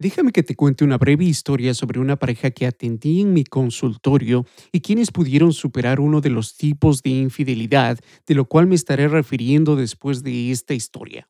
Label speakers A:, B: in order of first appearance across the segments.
A: Déjame que te cuente una breve historia sobre una pareja que atendí en mi consultorio y quienes pudieron superar uno de los tipos de infidelidad, de lo cual me estaré refiriendo después de esta historia.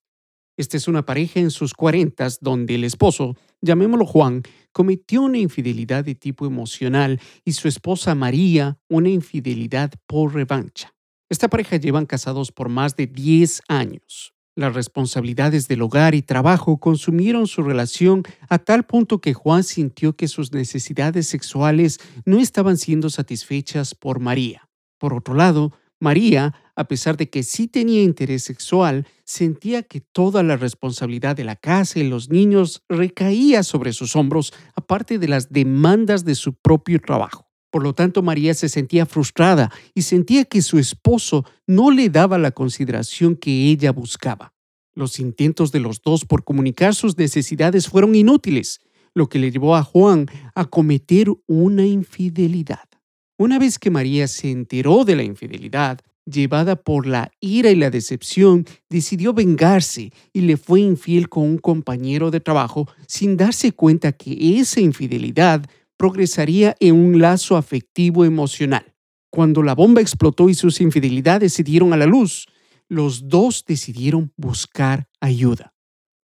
A: Esta es una pareja en sus cuarentas donde el esposo, llamémoslo Juan, cometió una infidelidad de tipo emocional y su esposa María una infidelidad por revancha. Esta pareja llevan casados por más de 10 años. Las responsabilidades del hogar y trabajo consumieron su relación a tal punto que Juan sintió que sus necesidades sexuales no estaban siendo satisfechas por María. Por otro lado, María, a pesar de que sí tenía interés sexual, sentía que toda la responsabilidad de la casa y los niños recaía sobre sus hombros, aparte de las demandas de su propio trabajo. Por lo tanto, María se sentía frustrada y sentía que su esposo no le daba la consideración que ella buscaba. Los intentos de los dos por comunicar sus necesidades fueron inútiles, lo que le llevó a Juan a cometer una infidelidad. Una vez que María se enteró de la infidelidad, llevada por la ira y la decepción, decidió vengarse y le fue infiel con un compañero de trabajo sin darse cuenta que esa infidelidad progresaría en un lazo afectivo emocional. Cuando la bomba explotó y sus infidelidades se dieron a la luz, los dos decidieron buscar ayuda.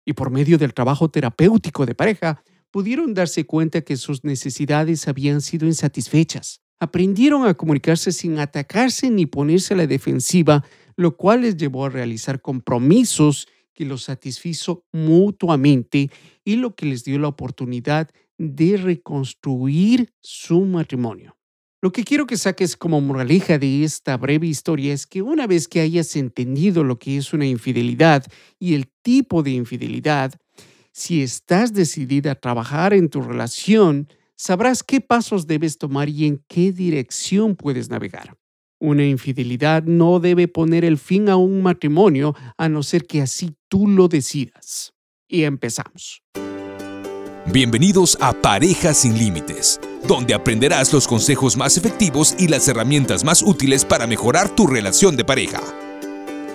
A: Y por medio del trabajo terapéutico de pareja, pudieron darse cuenta que sus necesidades habían sido insatisfechas. Aprendieron a comunicarse sin atacarse ni ponerse a la defensiva, lo cual les llevó a realizar compromisos que los satisfizo mutuamente y lo que les dio la oportunidad de reconstruir su matrimonio. Lo que quiero que saques como moraleja de esta breve historia es que una vez que hayas entendido lo que es una infidelidad y el tipo de infidelidad, si estás decidida a trabajar en tu relación, sabrás qué pasos debes tomar y en qué dirección puedes navegar. Una infidelidad no debe poner el fin a un matrimonio a no ser que así tú lo decidas. Y empezamos.
B: Bienvenidos a Parejas sin Límites, donde aprenderás los consejos más efectivos y las herramientas más útiles para mejorar tu relación de pareja.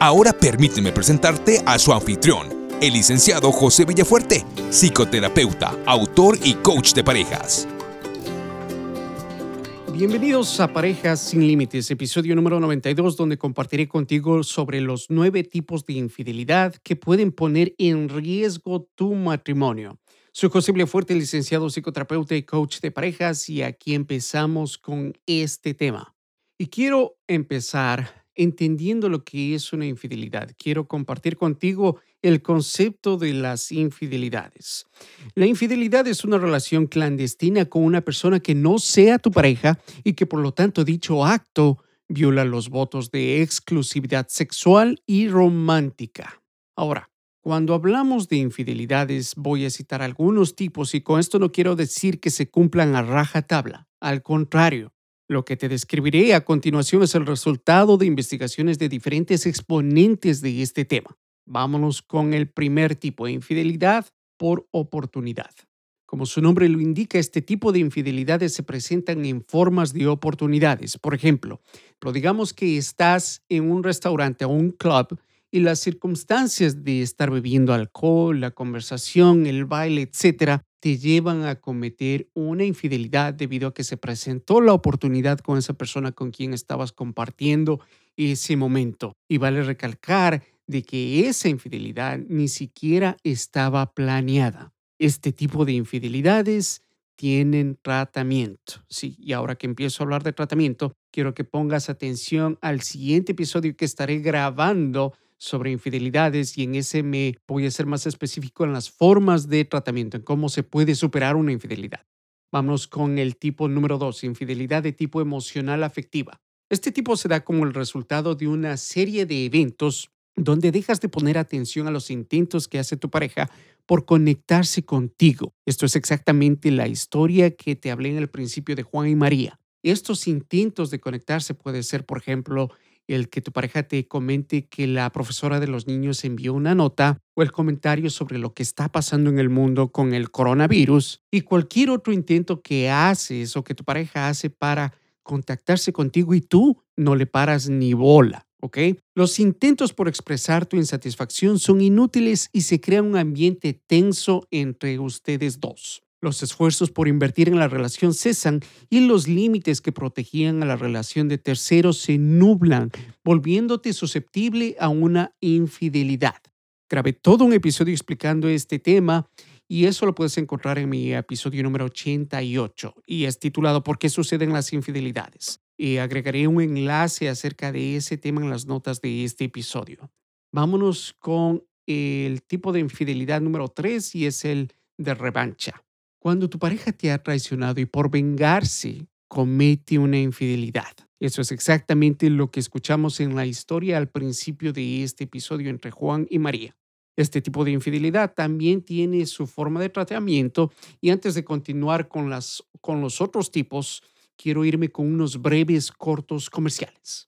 B: Ahora permíteme presentarte a su anfitrión, el licenciado José Villafuerte, psicoterapeuta, autor y coach de parejas.
A: Bienvenidos a Parejas sin Límites, episodio número 92, donde compartiré contigo sobre los nueve tipos de infidelidad que pueden poner en riesgo tu matrimonio. Soy José Fuerte, licenciado psicoterapeuta y coach de parejas, y aquí empezamos con este tema. Y quiero empezar entendiendo lo que es una infidelidad. Quiero compartir contigo el concepto de las infidelidades. La infidelidad es una relación clandestina con una persona que no sea tu pareja y que por lo tanto dicho acto viola los votos de exclusividad sexual y romántica. Ahora, cuando hablamos de infidelidades, voy a citar algunos tipos y con esto no quiero decir que se cumplan a raja tabla. Al contrario, lo que te describiré a continuación es el resultado de investigaciones de diferentes exponentes de este tema. Vámonos con el primer tipo de infidelidad por oportunidad. Como su nombre lo indica, este tipo de infidelidades se presentan en formas de oportunidades. Por ejemplo, digamos que estás en un restaurante o un club y las circunstancias de estar bebiendo alcohol, la conversación, el baile, etcétera, te llevan a cometer una infidelidad debido a que se presentó la oportunidad con esa persona con quien estabas compartiendo ese momento. Y vale recalcar de que esa infidelidad ni siquiera estaba planeada. Este tipo de infidelidades tienen tratamiento. Sí, y ahora que empiezo a hablar de tratamiento, quiero que pongas atención al siguiente episodio que estaré grabando sobre infidelidades y en ese me voy a ser más específico en las formas de tratamiento, en cómo se puede superar una infidelidad. Vamos con el tipo número dos, infidelidad de tipo emocional afectiva. Este tipo se da como el resultado de una serie de eventos donde dejas de poner atención a los intentos que hace tu pareja por conectarse contigo. Esto es exactamente la historia que te hablé en el principio de Juan y María. Estos intentos de conectarse puede ser, por ejemplo, el que tu pareja te comente que la profesora de los niños envió una nota o el comentario sobre lo que está pasando en el mundo con el coronavirus y cualquier otro intento que haces o que tu pareja hace para contactarse contigo y tú no le paras ni bola. ¿ok? Los intentos por expresar tu insatisfacción son inútiles y se crea un ambiente tenso entre ustedes dos. Los esfuerzos por invertir en la relación cesan y los límites que protegían a la relación de terceros se nublan, volviéndote susceptible a una infidelidad. Grabé todo un episodio explicando este tema y eso lo puedes encontrar en mi episodio número 88 y es titulado ¿Por qué suceden las infidelidades? Y agregaré un enlace acerca de ese tema en las notas de este episodio. Vámonos con el tipo de infidelidad número 3 y es el de revancha. Cuando tu pareja te ha traicionado y por vengarse comete una infidelidad. Eso es exactamente lo que escuchamos en la historia al principio de este episodio entre Juan y María. Este tipo de infidelidad también tiene su forma de tratamiento y antes de continuar con, con los otros tipos, quiero irme con unos breves cortos comerciales.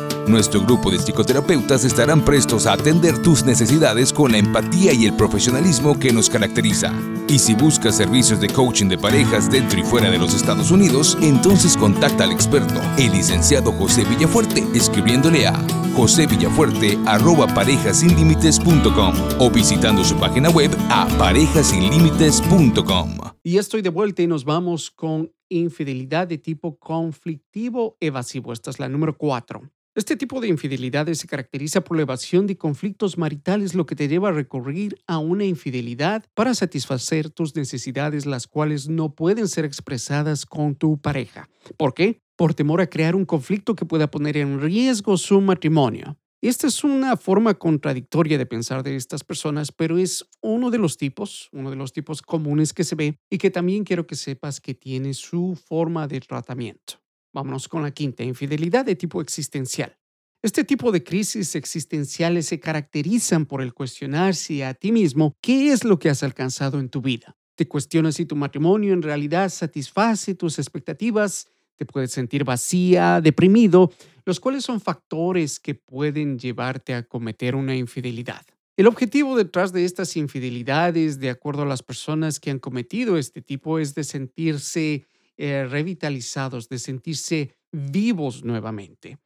B: Nuestro grupo de psicoterapeutas estarán prestos a atender tus necesidades con la empatía y el profesionalismo que nos caracteriza. Y si buscas servicios de coaching de parejas dentro y fuera de los Estados Unidos, entonces contacta al experto, el licenciado José Villafuerte, escribiéndole a josevillafuerte@parejasinlimites.com o visitando su página web a parejasinlimites.com.
A: Y estoy de vuelta y nos vamos con infidelidad de tipo conflictivo evasivo. Esta es la número 4. Este tipo de infidelidades se caracteriza por la evasión de conflictos maritales, lo que te lleva a recurrir a una infidelidad para satisfacer tus necesidades, las cuales no pueden ser expresadas con tu pareja. ¿Por qué? Por temor a crear un conflicto que pueda poner en riesgo su matrimonio. Esta es una forma contradictoria de pensar de estas personas, pero es uno de los tipos, uno de los tipos comunes que se ve y que también quiero que sepas que tiene su forma de tratamiento. Vámonos con la quinta, infidelidad de tipo existencial. Este tipo de crisis existenciales se caracterizan por el cuestionarse a ti mismo qué es lo que has alcanzado en tu vida. Te cuestionas si tu matrimonio en realidad satisface tus expectativas, te puedes sentir vacía, deprimido, los cuales son factores que pueden llevarte a cometer una infidelidad. El objetivo detrás de estas infidelidades, de acuerdo a las personas que han cometido este tipo, es de sentirse eh, revitalizados, de sentirse vivos nuevamente.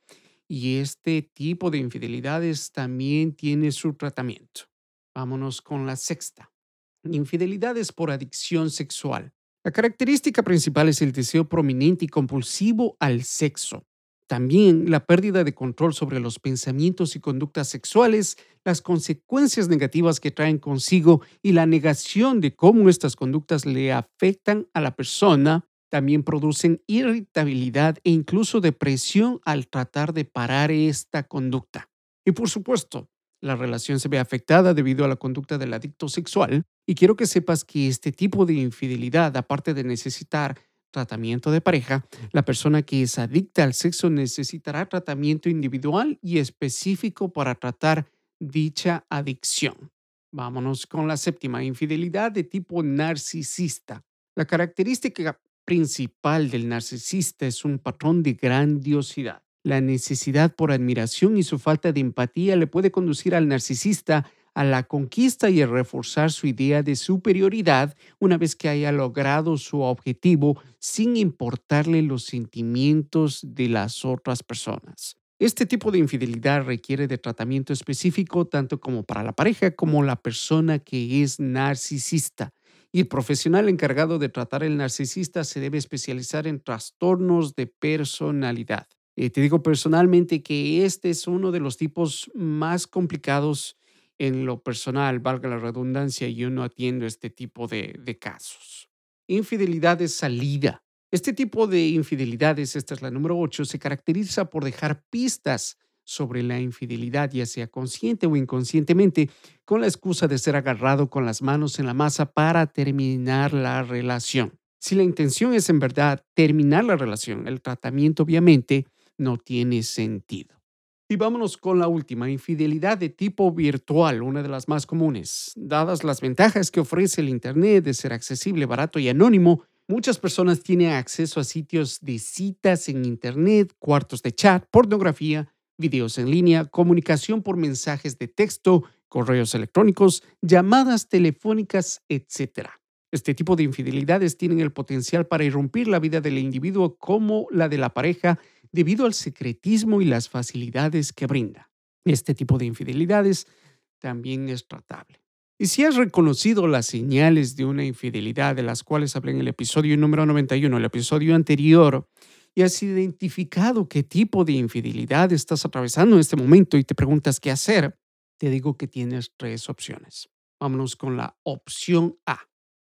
A: Y este tipo de infidelidades también tiene su tratamiento. Vámonos con la sexta. Infidelidades por adicción sexual. La característica principal es el deseo prominente y compulsivo al sexo. También la pérdida de control sobre los pensamientos y conductas sexuales, las consecuencias negativas que traen consigo y la negación de cómo estas conductas le afectan a la persona también producen irritabilidad e incluso depresión al tratar de parar esta conducta. Y por supuesto, la relación se ve afectada debido a la conducta del adicto sexual y quiero que sepas que este tipo de infidelidad, aparte de necesitar tratamiento de pareja, la persona que es adicta al sexo necesitará tratamiento individual y específico para tratar dicha adicción. Vámonos con la séptima, infidelidad de tipo narcisista. La característica principal del narcisista es un patrón de grandiosidad. La necesidad por admiración y su falta de empatía le puede conducir al narcisista a la conquista y a reforzar su idea de superioridad una vez que haya logrado su objetivo sin importarle los sentimientos de las otras personas. Este tipo de infidelidad requiere de tratamiento específico tanto como para la pareja como la persona que es narcisista y el profesional encargado de tratar el narcisista se debe especializar en trastornos de personalidad. Eh, te digo personalmente que este es uno de los tipos más complicados en lo personal, valga la redundancia, yo no atiendo este tipo de, de casos. Infidelidad de salida. Este tipo de infidelidades, esta es la número 8, se caracteriza por dejar pistas sobre la infidelidad, ya sea consciente o inconscientemente, con la excusa de ser agarrado con las manos en la masa para terminar la relación. Si la intención es en verdad terminar la relación, el tratamiento obviamente no tiene sentido. Y vámonos con la última, infidelidad de tipo virtual, una de las más comunes. Dadas las ventajas que ofrece el Internet de ser accesible, barato y anónimo, Muchas personas tienen acceso a sitios de citas en Internet, cuartos de chat, pornografía, videos en línea, comunicación por mensajes de texto, correos electrónicos, llamadas telefónicas, etc. Este tipo de infidelidades tienen el potencial para irrumpir la vida del individuo como la de la pareja debido al secretismo y las facilidades que brinda. Este tipo de infidelidades también es tratable. Y si has reconocido las señales de una infidelidad de las cuales hablé en el episodio número 91, el episodio anterior, y has identificado qué tipo de infidelidad estás atravesando en este momento y te preguntas qué hacer, te digo que tienes tres opciones. Vámonos con la opción A.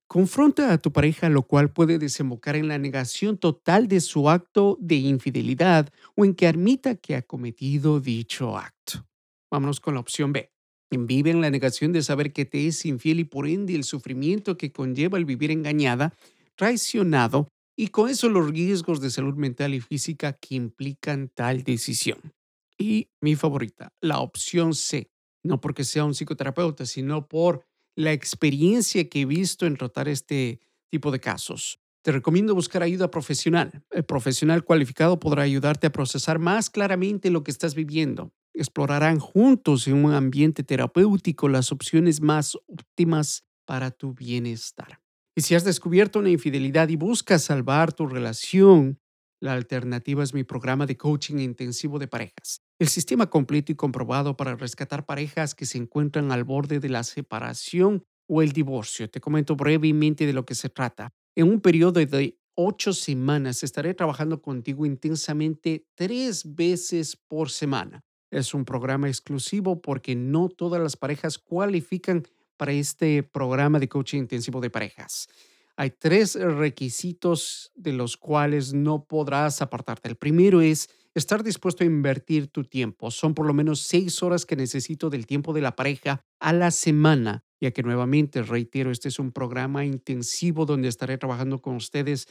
A: Confronta a tu pareja, lo cual puede desembocar en la negación total de su acto de infidelidad o en que admita que ha cometido dicho acto. Vámonos con la opción B. Vive en la negación de saber que te es infiel y por ende el sufrimiento que conlleva el vivir engañada, traicionado y con eso los riesgos de salud mental y física que implican tal decisión. Y mi favorita, la opción C, no porque sea un psicoterapeuta, sino por la experiencia que he visto en tratar este tipo de casos. Te recomiendo buscar ayuda profesional. El profesional cualificado podrá ayudarte a procesar más claramente lo que estás viviendo explorarán juntos en un ambiente terapéutico las opciones más óptimas para tu bienestar. Y si has descubierto una infidelidad y buscas salvar tu relación, la alternativa es mi programa de coaching intensivo de parejas. El sistema completo y comprobado para rescatar parejas que se encuentran al borde de la separación o el divorcio. Te comento brevemente de lo que se trata. En un periodo de ocho semanas estaré trabajando contigo intensamente tres veces por semana. Es un programa exclusivo porque no todas las parejas cualifican para este programa de coaching intensivo de parejas. Hay tres requisitos de los cuales no podrás apartarte. El primero es estar dispuesto a invertir tu tiempo. Son por lo menos seis horas que necesito del tiempo de la pareja a la semana, ya que nuevamente, reitero, este es un programa intensivo donde estaré trabajando con ustedes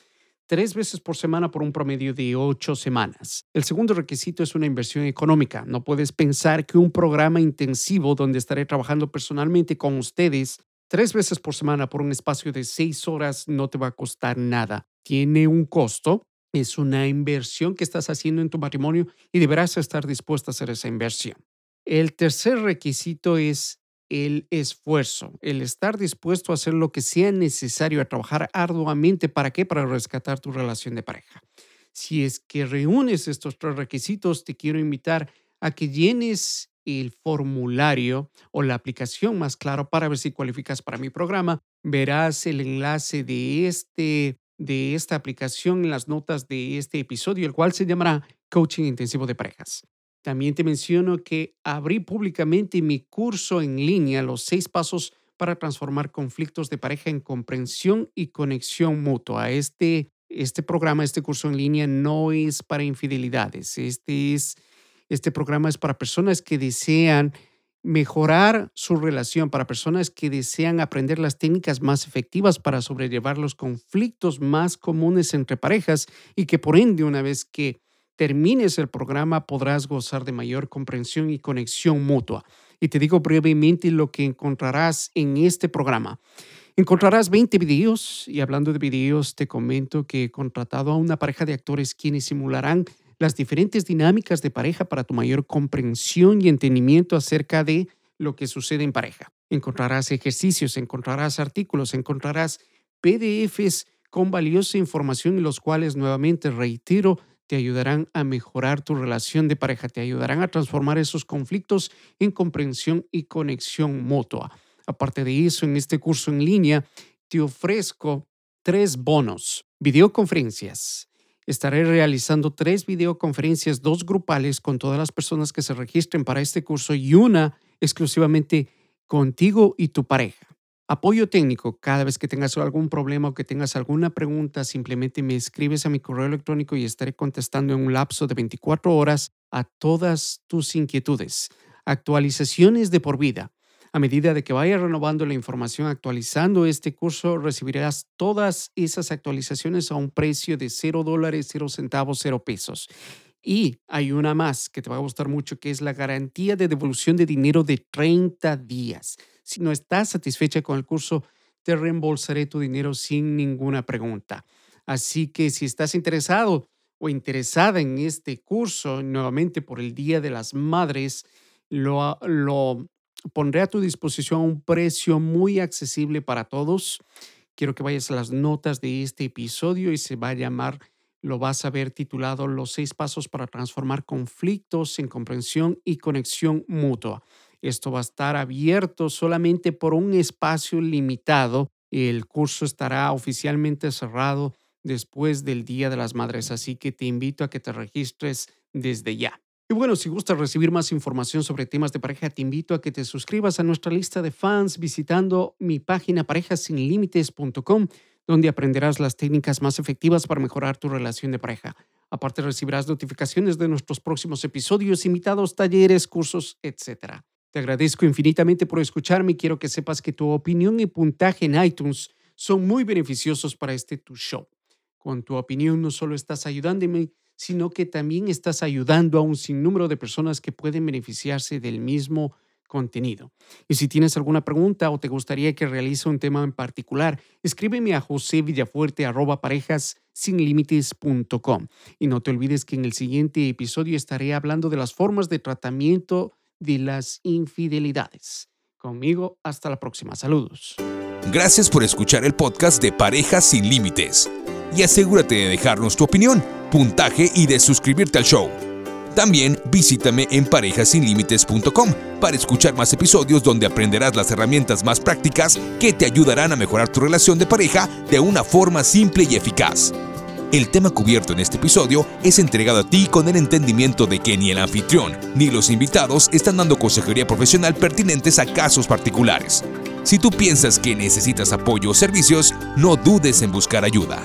A: tres veces por semana por un promedio de ocho semanas. El segundo requisito es una inversión económica. No puedes pensar que un programa intensivo donde estaré trabajando personalmente con ustedes tres veces por semana por un espacio de seis horas no te va a costar nada. Tiene un costo, es una inversión que estás haciendo en tu matrimonio y deberás estar dispuesto a hacer esa inversión. El tercer requisito es el esfuerzo, el estar dispuesto a hacer lo que sea necesario, a trabajar arduamente. ¿Para qué? Para rescatar tu relación de pareja. Si es que reúnes estos tres requisitos, te quiero invitar a que llenes el formulario o la aplicación más claro para ver si cualificas para mi programa. Verás el enlace de, este, de esta aplicación en las notas de este episodio, el cual se llamará Coaching Intensivo de Parejas. También te menciono que abrí públicamente mi curso en línea, los seis pasos para transformar conflictos de pareja en comprensión y conexión mutua. Este, este programa, este curso en línea no es para infidelidades. Este, es, este programa es para personas que desean mejorar su relación, para personas que desean aprender las técnicas más efectivas para sobrellevar los conflictos más comunes entre parejas y que por ende, una vez que termines el programa podrás gozar de mayor comprensión y conexión mutua. Y te digo brevemente lo que encontrarás en este programa. Encontrarás 20 videos y hablando de videos te comento que he contratado a una pareja de actores quienes simularán las diferentes dinámicas de pareja para tu mayor comprensión y entendimiento acerca de lo que sucede en pareja. Encontrarás ejercicios, encontrarás artículos, encontrarás PDFs con valiosa información y los cuales nuevamente reitero te ayudarán a mejorar tu relación de pareja, te ayudarán a transformar esos conflictos en comprensión y conexión mutua. Aparte de eso, en este curso en línea te ofrezco tres bonos, videoconferencias. Estaré realizando tres videoconferencias, dos grupales con todas las personas que se registren para este curso y una exclusivamente contigo y tu pareja. Apoyo técnico. Cada vez que tengas algún problema o que tengas alguna pregunta, simplemente me escribes a mi correo electrónico y estaré contestando en un lapso de 24 horas a todas tus inquietudes. Actualizaciones de por vida. A medida de que vaya renovando la información, actualizando este curso, recibirás todas esas actualizaciones a un precio de 0 dólares, 0 centavos, 0 pesos. Y hay una más que te va a gustar mucho, que es la garantía de devolución de dinero de 30 días. Si no estás satisfecha con el curso, te reembolsaré tu dinero sin ninguna pregunta. Así que si estás interesado o interesada en este curso, nuevamente por el Día de las Madres, lo, pondré a tu disposición a un precio muy accesible para todos. Quiero que vayas a las notas de este episodio y se va a llamar, lo vas a ver titulado Los seis pasos para transformar conflictos en comprensión y conexión mutua. Esto va a estar abierto solamente por un espacio limitado. El curso estará oficialmente cerrado después del Día de las Madres, así que te invito a que te registres desde ya. Y bueno, si gustas recibir más información sobre temas de pareja, te invito a que te suscribas a nuestra lista de fans visitando mi página parejasinlimites.com, donde aprenderás las técnicas más efectivas para mejorar tu relación de pareja. Aparte recibirás notificaciones de nuestros próximos episodios, invitados, talleres, cursos, etc. Te agradezco infinitamente por escucharme y quiero que sepas que tu opinión y puntaje en iTunes son muy beneficiosos para este tu show. Con tu opinión no solo estás ayudándome, sino que también estás ayudando a un sinnúmero de personas que pueden beneficiarse del mismo contenido. Y si tienes alguna pregunta o te gustaría que realice un tema en particular, escríbeme a josevillafuerte.parejasinlimites.com. Y no te olvides que en el siguiente episodio estaré hablando de las formas de tratamiento de las infidelidades. Conmigo, hasta la próxima. Saludos.
B: Gracias por escuchar el podcast de Parejas sin Límites y asegúrate de dejarnos tu opinión, puntaje y de suscribirte al show. También visítame en parejasinlimites.com para escuchar más episodios donde aprenderás las herramientas más prácticas que te ayudarán a mejorar tu relación de pareja de una forma simple y eficaz. El tema cubierto en este episodio es entregado a ti con el entendimiento de que ni el anfitrión ni los invitados están dando consejería profesional pertinentes a casos particulares. Si tú piensas que necesitas apoyo o servicios, no dudes en buscar ayuda.